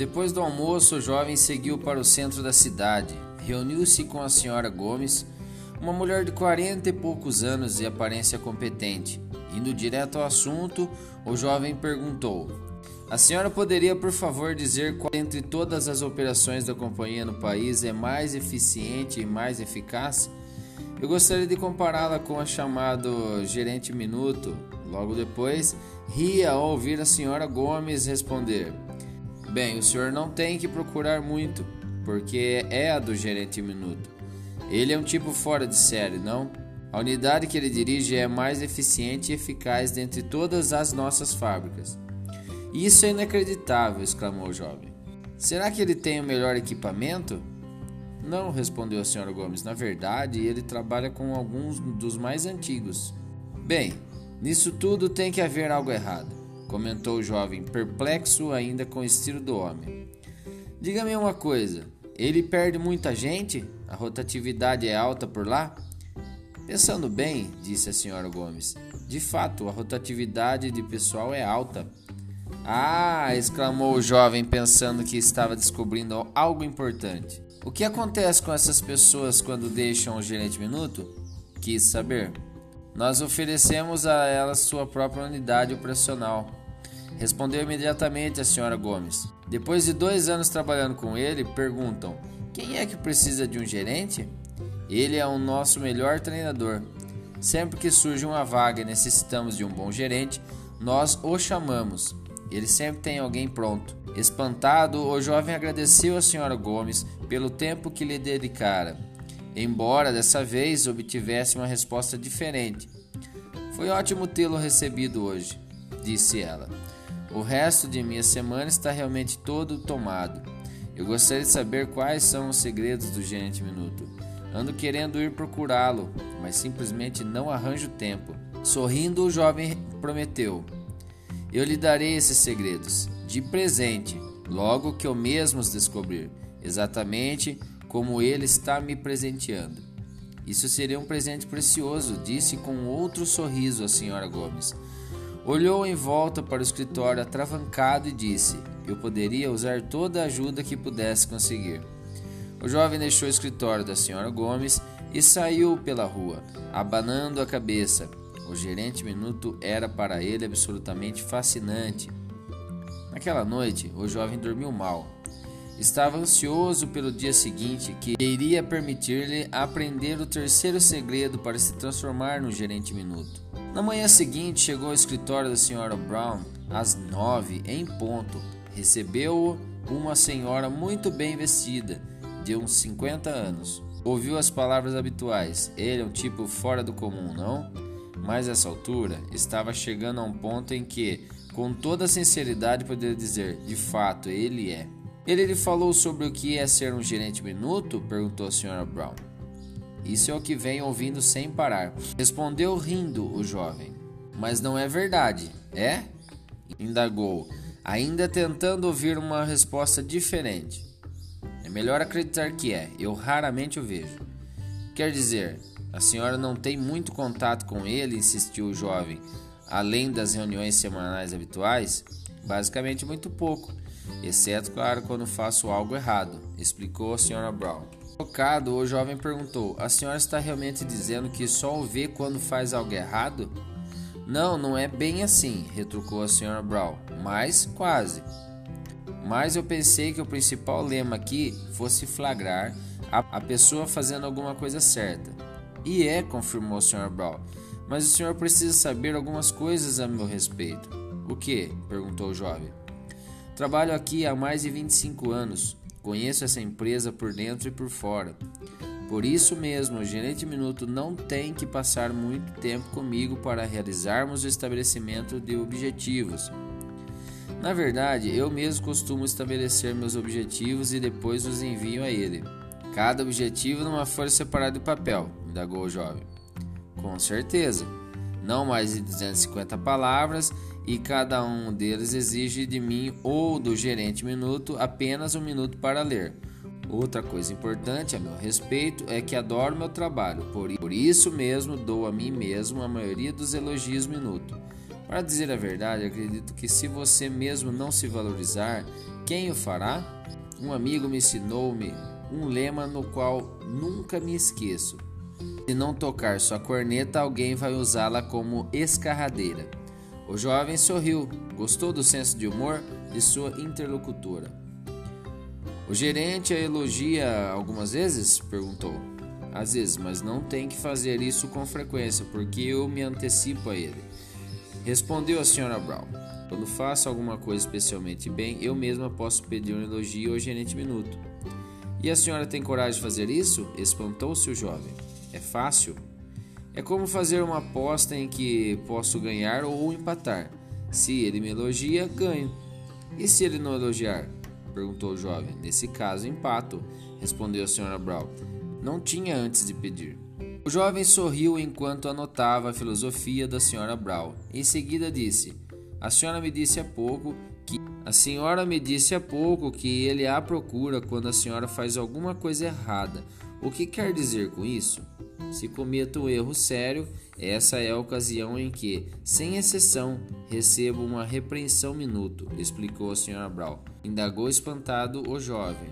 Depois do almoço, o jovem seguiu para o centro da cidade. Reuniu-se com a senhora Gomes, uma mulher de quarenta e poucos anos e aparência competente. Indo direto ao assunto, o jovem perguntou: A senhora poderia, por favor, dizer qual entre todas as operações da companhia no país é mais eficiente e mais eficaz? Eu gostaria de compará-la com a chamado gerente minuto. Logo depois, ria ao ouvir a senhora Gomes responder: Bem, o senhor não tem que procurar muito, porque é a do gerente minuto. Ele é um tipo fora de série, não? A unidade que ele dirige é mais eficiente e eficaz dentre todas as nossas fábricas. Isso é inacreditável, exclamou o jovem. Será que ele tem o melhor equipamento? Não, respondeu a senhora Gomes. Na verdade, ele trabalha com alguns dos mais antigos. Bem, nisso tudo tem que haver algo errado, comentou o jovem, perplexo ainda com o estilo do homem. Diga-me uma coisa: ele perde muita gente? A rotatividade é alta por lá? Pensando bem, disse a senhora Gomes, de fato a rotatividade de pessoal é alta. Ah! exclamou o jovem, pensando que estava descobrindo algo importante. O que acontece com essas pessoas quando deixam o gerente minuto? Quis saber. Nós oferecemos a elas sua própria unidade operacional. Respondeu imediatamente a senhora Gomes. Depois de dois anos trabalhando com ele, perguntam: quem é que precisa de um gerente? Ele é o nosso melhor treinador. Sempre que surge uma vaga e necessitamos de um bom gerente, nós o chamamos. Ele sempre tem alguém pronto. Espantado, o jovem agradeceu a senhora Gomes pelo tempo que lhe dedicara, embora dessa vez obtivesse uma resposta diferente. Foi ótimo tê-lo recebido hoje, disse ela. O resto de minha semana está realmente todo tomado. Eu gostaria de saber quais são os segredos do gerente minuto. Ando querendo ir procurá-lo, mas simplesmente não arranjo tempo. Sorrindo, o jovem prometeu: Eu lhe darei esses segredos de presente, logo que eu mesmo os descobrir, exatamente como ele está me presenteando. Isso seria um presente precioso, disse com outro sorriso a senhora Gomes. Olhou em volta para o escritório atravancado e disse: Eu poderia usar toda a ajuda que pudesse conseguir. O jovem deixou o escritório da senhora Gomes e saiu pela rua, abanando a cabeça. O gerente minuto era para ele absolutamente fascinante. Naquela noite, o jovem dormiu mal. Estava ansioso pelo dia seguinte, que iria permitir-lhe aprender o terceiro segredo para se transformar no gerente minuto. Na manhã seguinte, chegou ao escritório da senhora Brown às nove em ponto. Recebeu-o uma senhora muito bem vestida, de uns 50 anos. Ouviu as palavras habituais. Ele é um tipo fora do comum, não? Mas essa altura estava chegando a um ponto em que com toda sinceridade poderia dizer: de fato, ele é. Ele lhe falou sobre o que é ser um gerente minuto? perguntou a Sra. Brown. Isso é o que venho ouvindo sem parar. Respondeu rindo o jovem. Mas não é verdade, é? Indagou, ainda tentando ouvir uma resposta diferente. É melhor acreditar que é, eu raramente o vejo. Quer dizer, a senhora não tem muito contato com ele, insistiu o jovem, além das reuniões semanais habituais? Basicamente, muito pouco, exceto, claro, quando faço algo errado, explicou a senhora Brown. Tocado, o jovem perguntou: A senhora está realmente dizendo que só o vê quando faz algo errado? Não, não é bem assim, retrucou a senhora Brown, mas quase. Mas eu pensei que o principal lema aqui fosse flagrar a, pessoa fazendo alguma coisa certa. E é, confirmou a senhora Brown. Mas o senhor precisa saber algumas coisas a meu respeito. O que? perguntou o jovem. Trabalho aqui há mais de 25 anos. Conheço essa empresa por dentro e por fora. Por isso mesmo, o gerente minuto não tem que passar muito tempo comigo para realizarmos o estabelecimento de objetivos. Na verdade, eu mesmo costumo estabelecer meus objetivos e depois os envio a ele. Cada objetivo numa folha separada de papel, indagou o jovem. Com certeza. Não mais de 250 palavras e cada um deles exige de mim ou do gerente minuto apenas um minuto para ler. Outra coisa importante a meu respeito é que adoro meu trabalho, por isso mesmo dou a mim mesmo a maioria dos elogios minuto. Para dizer a verdade, acredito que se você mesmo não se valorizar, quem o fará? Um amigo me ensinou-me um lema no qual nunca me esqueço. Se não tocar sua corneta, alguém vai usá-la como escarradeira. O jovem sorriu, gostou do senso de humor de sua interlocutora. O gerente a elogia algumas vezes? perguntou. Às vezes, mas não tem que fazer isso com frequência, porque eu me antecipo a ele. Respondeu a senhora Brown. Quando faço alguma coisa especialmente bem, eu mesma posso pedir um elogio ao gerente minuto. E a senhora tem coragem de fazer isso? Espantou-se o jovem. É fácil? É como fazer uma aposta em que posso ganhar ou empatar. Se ele me elogia, ganho. E se ele não elogiar? perguntou o jovem. Nesse caso, empato, respondeu a senhora Brown. Não tinha antes de pedir. O jovem sorriu enquanto anotava a filosofia da senhora Brown. Em seguida disse: A senhora me disse há pouco que a senhora me disse há pouco que ele a procura quando a senhora faz alguma coisa errada. O que quer dizer com isso? Se cometo um erro sério, essa é a ocasião em que, sem exceção, recebo uma repreensão minuto, explicou a senhora Brown. Indagou espantado o jovem.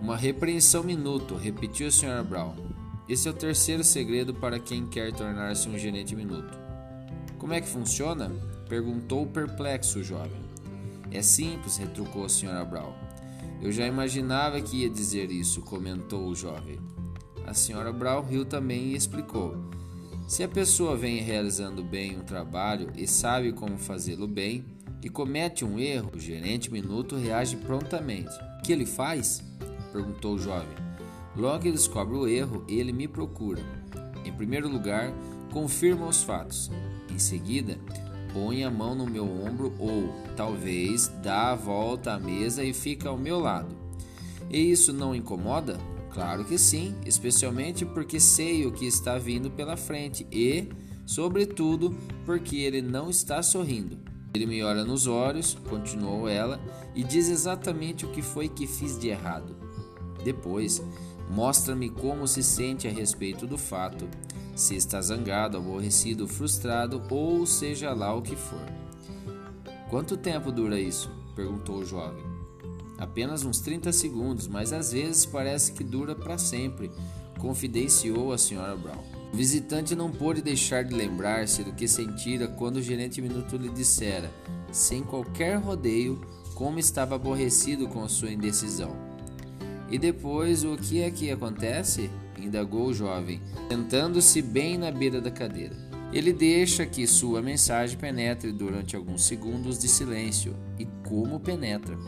Uma repreensão minuto, repetiu a senhora Brown. Esse é o terceiro segredo para quem quer tornar-se um gerente minuto. Como é que funciona? perguntou perplexo o jovem. É simples, retrucou a senhora Brown. Eu já imaginava que ia dizer isso, comentou o jovem. A senhora Brown riu também e explicou. Se a pessoa vem realizando bem um trabalho e sabe como fazê-lo bem e comete um erro, o gerente minuto reage prontamente. O que ele faz? perguntou o jovem. Logo que descobre o erro, ele me procura. Em primeiro lugar, confirma os fatos. Em seguida, põe a mão no meu ombro ou, talvez, dá a volta à mesa e fica ao meu lado. E isso não incomoda? Claro que sim, especialmente porque sei o que está vindo pela frente e, sobretudo, porque ele não está sorrindo. Ele me olha nos olhos, continuou ela, e diz exatamente o que foi que fiz de errado. Depois, mostra-me como se sente a respeito do fato, se está zangado, aborrecido, frustrado ou seja lá o que for. Quanto tempo dura isso? perguntou o jovem. Apenas uns 30 segundos, mas às vezes parece que dura para sempre, confidenciou a senhora Brown. O visitante não pôde deixar de lembrar-se do que sentira quando o gerente minuto lhe dissera, sem qualquer rodeio, como estava aborrecido com sua indecisão. E depois, o que é que acontece? Indagou o jovem, sentando-se bem na beira da cadeira. Ele deixa que sua mensagem penetre durante alguns segundos de silêncio. E como penetra?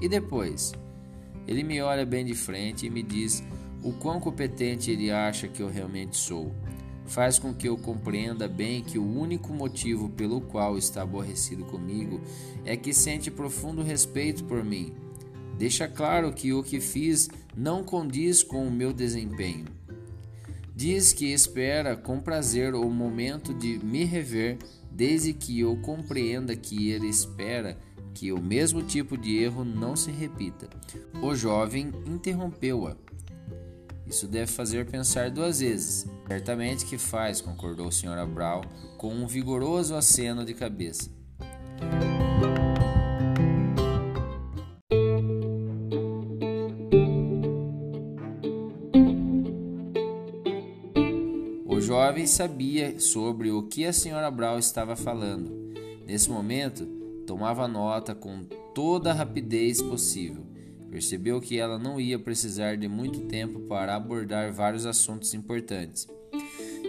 E depois? Ele me olha bem de frente e me diz o quão competente ele acha que eu realmente sou. Faz com que eu compreenda bem que o único motivo pelo qual está aborrecido comigo é que sente profundo respeito por mim. Deixa claro que o que fiz não condiz com o meu desempenho. Diz que espera com prazer o momento de me rever, desde que eu compreenda que ele espera que o mesmo tipo de erro não se repita. O jovem interrompeu-a. Isso deve fazer pensar duas vezes. Certamente que faz, concordou a senhora Brown com um vigoroso aceno de cabeça. Sabia sobre o que a senhora Brown estava falando. Nesse momento, Tomava nota com toda a rapidez possível. Percebeu que ela não ia precisar de muito tempo para abordar vários assuntos importantes.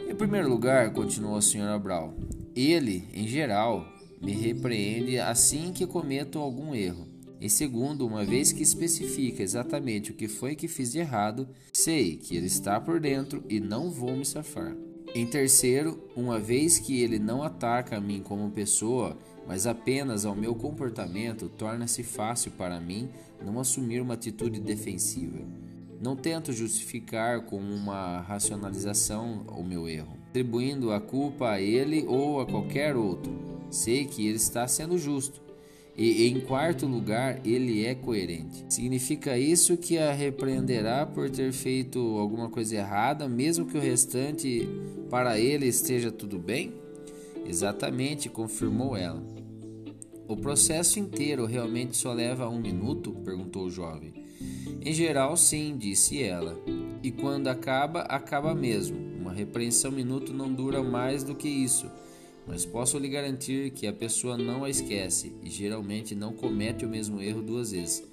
Em primeiro lugar, continuou a senhora Brown, ele, em geral, me repreende assim que cometo algum erro. Em segundo, uma vez que especifica exatamente o que foi que fiz de errado, sei que ele está por dentro e não vou me safar. Em terceiro, uma vez que ele não ataca a mim como pessoa, mas apenas ao meu comportamento, torna-se fácil para mim não assumir uma atitude defensiva. Não tento justificar com uma racionalização o meu erro, atribuindo a culpa a ele ou a qualquer outro. Sei que ele está sendo justo. E em quarto lugar, ele é coerente. Significa isso que a repreenderá por ter feito alguma coisa errada, mesmo que o restante para ele esteja tudo bem? Exatamente, confirmou ela. O processo inteiro realmente só leva um minuto? perguntou o jovem. Em geral, sim, disse ela. E quando acaba, acaba mesmo. Uma repreensão minuto não dura mais do que isso. Mas posso lhe garantir que a pessoa não a esquece e geralmente não comete o mesmo erro duas vezes.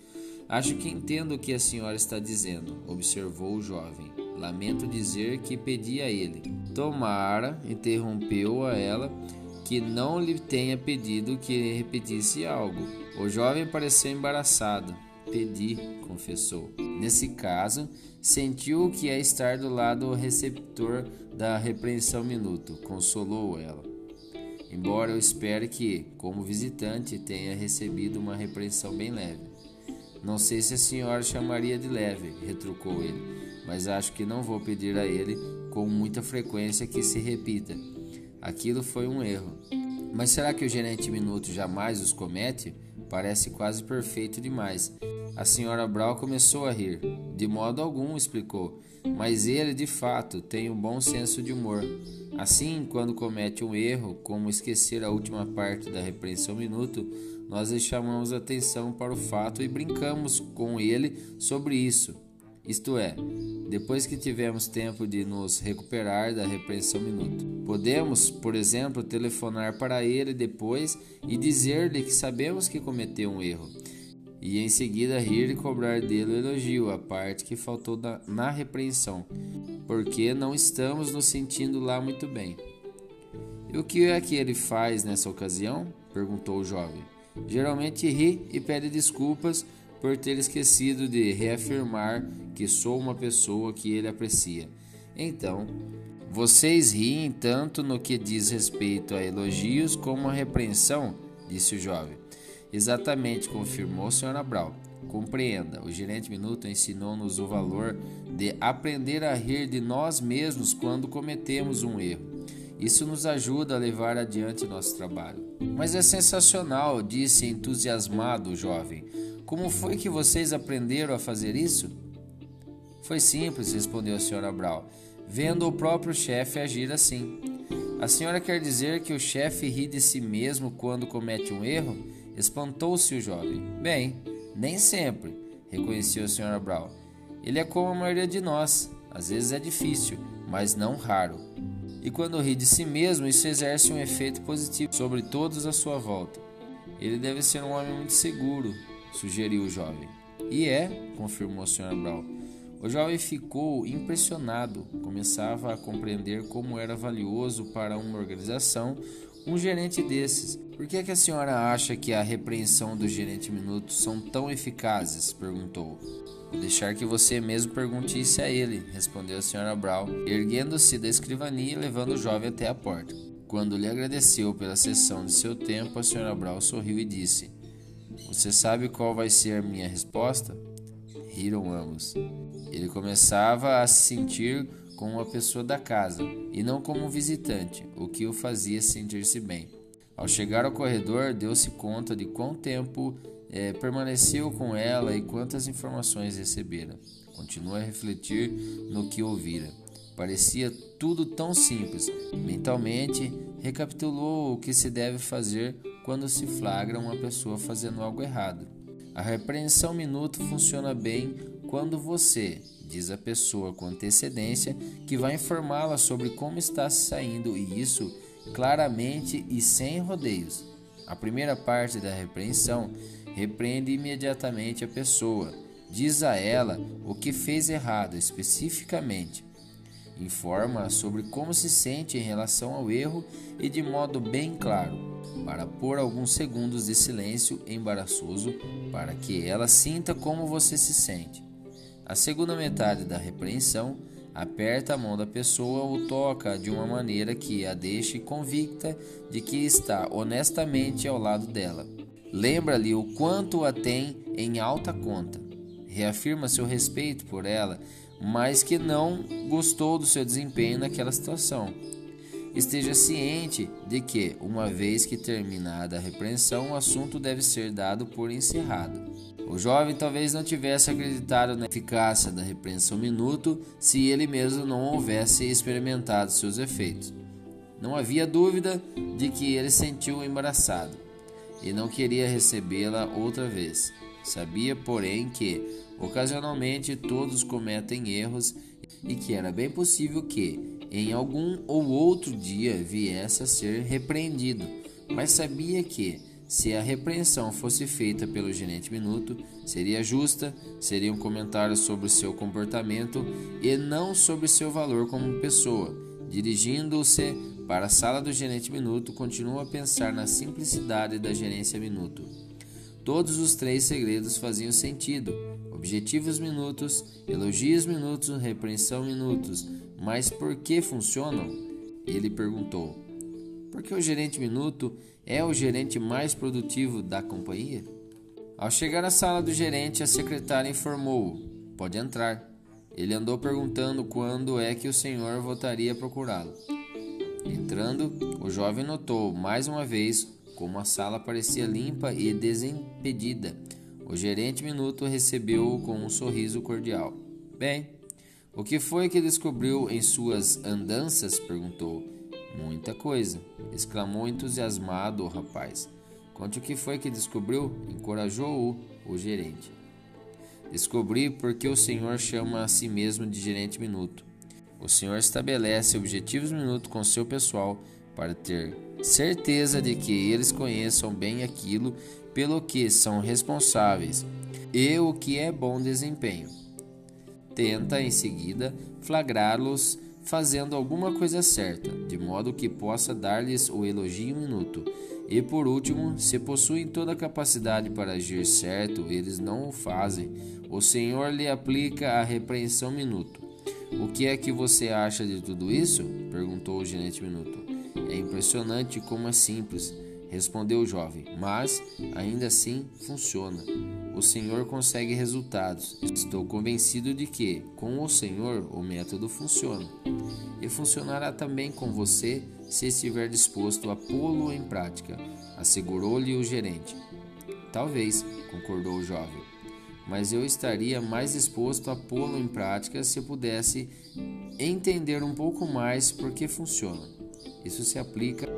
Acho que entendo o que a senhora está dizendo, observou o jovem. Lamento dizer que pedi a ele. Tomara, interrompeu a ela, que não lhe tenha pedido que repetisse algo. O jovem pareceu embaraçado. Pedi, confessou. Nesse caso, sentiu que é estar do lado receptor da repreensão minuto, consolou ela. Embora eu espere que, como visitante, tenha recebido uma repreensão bem leve. Não sei se a senhora chamaria de leve, retrucou ele, mas acho que não vou pedir a ele com muita frequência que se repita. Aquilo foi um erro. Mas será que o gerente Minuto jamais os comete? Parece quase perfeito demais. A senhora Brown começou a rir. De modo algum, explicou. Mas ele, de fato, tem um bom senso de humor. Assim, quando comete um erro, como esquecer a última parte da repreensão minuto, nós lhe chamamos atenção para o fato e brincamos com ele sobre isso. Isto é, depois que tivemos tempo de nos recuperar da repreensão minuto. Podemos, por exemplo, telefonar para ele depois e dizer-lhe que sabemos que cometeu um erro. E em seguida rir e cobrar dele o elogio, a parte que faltou na repreensão, porque não estamos nos sentindo lá muito bem. E o que é que ele faz nessa ocasião? perguntou o jovem. Geralmente ri e pede desculpas por ter esquecido de reafirmar que sou uma pessoa que ele aprecia. Então, vocês riem tanto no que diz respeito a elogios como a repreensão, disse o jovem. Exatamente, confirmou a senhora Brown. Compreenda, o gerente Minuto ensinou-nos o valor de aprender a rir de nós mesmos quando cometemos um erro. Isso nos ajuda a levar adiante nosso trabalho. Mas é sensacional, disse entusiasmado o jovem. Como foi que vocês aprenderam a fazer isso? Foi simples, respondeu a senhora Brown, vendo o próprio chefe agir assim. A senhora quer dizer que o chefe ri de si mesmo quando comete um erro? Espantou-se o jovem. Bem, nem sempre, reconheceu a senhora Brown. Ele é como a maioria de nós. Às vezes é difícil, mas não raro e quando ri de si mesmo, isso exerce um efeito positivo sobre todos à sua volta. Ele deve ser um homem muito seguro, sugeriu o jovem. E é, confirmou a senhora Brown. O jovem ficou impressionado, começava a compreender como era valioso para uma organização um gerente desses. Por que, é que a senhora acha que a repreensão do gerente minuto são tão eficazes? perguntou. Vou deixar que você mesmo pergunte isso a ele, respondeu a senhora Brown, erguendo-se da escrivania e levando o jovem até a porta. Quando lhe agradeceu pela sessão de seu tempo, a senhora Brown sorriu e disse: Você sabe qual vai ser a minha resposta? Riram ambos. Ele começava a se sentir como uma pessoa da casa e não como um visitante, o que o fazia sentir-se bem. Ao chegar ao corredor, deu-se conta de quão tempo é, permaneceu com ela e quantas informações recebera. Continua a refletir no que ouvira. Parecia tudo tão simples. Mentalmente, recapitulou o que se deve fazer quando se flagra uma pessoa fazendo algo errado. A repreensão minuto funciona bem quando você, diz a pessoa com antecedência, que vai informá-la sobre como está se saindo e isso claramente e sem rodeios. A primeira parte da repreensão repreende imediatamente a pessoa, diz a ela o que fez errado especificamente, informa sobre como se sente em relação ao erro e de modo bem claro, para pôr alguns segundos de silêncio embaraçoso para que ela sinta como você se sente. A segunda metade da repreensão aperta a mão da pessoa ou toca de uma maneira que a deixe convicta de que está honestamente ao lado dela. Lembra-lhe o quanto a tem em alta conta. Reafirma seu respeito por ela, mas que não gostou do seu desempenho naquela situação. Esteja ciente de que, uma vez que terminada a repreensão, o assunto deve ser dado por encerrado. O jovem talvez não tivesse acreditado na eficácia da repreensão minuto se ele mesmo não houvesse experimentado seus efeitos. Não havia dúvida de que ele sentiu embaraçado e não queria recebê-la outra vez. Sabia, porém, que ocasionalmente todos cometem erros e que era bem possível que, em algum ou outro dia, viesse a ser repreendido, mas sabia que, se a repreensão fosse feita pelo gerente minuto, seria justa, seria um comentário sobre seu comportamento e não sobre seu valor como pessoa. Dirigindo-se para a sala do gerente minuto, continua a pensar na simplicidade da gerência minuto. Todos os três segredos faziam sentido. Objetivos minutos, elogios minutos, repreensão minutos. Mas por que funcionam? Ele perguntou. Porque o gerente minuto é o gerente mais produtivo da companhia? Ao chegar à sala do gerente, a secretária informou-o: Pode entrar. Ele andou perguntando quando é que o senhor voltaria a procurá-lo. Entrando, o jovem notou mais uma vez como a sala parecia limpa e desimpedida. O gerente minuto recebeu-o com um sorriso cordial. Bem, o que foi que descobriu em suas andanças? perguntou. Muita coisa, exclamou entusiasmado o rapaz. Conte o que foi que descobriu, encorajou-o o gerente. Descobri porque o senhor chama a si mesmo de gerente minuto. O senhor estabelece objetivos minuto com seu pessoal para ter certeza de que eles conheçam bem aquilo pelo que são responsáveis e o que é bom desempenho. Tenta em seguida flagrá-los fazendo alguma coisa certa, de modo que possa dar-lhes o elogio minuto. E por último, se possuem toda a capacidade para agir certo, eles não o fazem. O Senhor lhe aplica a repreensão minuto. O que é que você acha de tudo isso? perguntou o gerente minuto. É impressionante como é simples, respondeu o jovem, mas ainda assim funciona. O Senhor consegue resultados. Estou convencido de que, com o Senhor, o método funciona. E funcionará também com você se estiver disposto a pô-lo em prática, assegurou-lhe o gerente. Talvez, concordou o jovem, mas eu estaria mais disposto a pô-lo em prática se pudesse entender um pouco mais por que funciona. Isso se aplica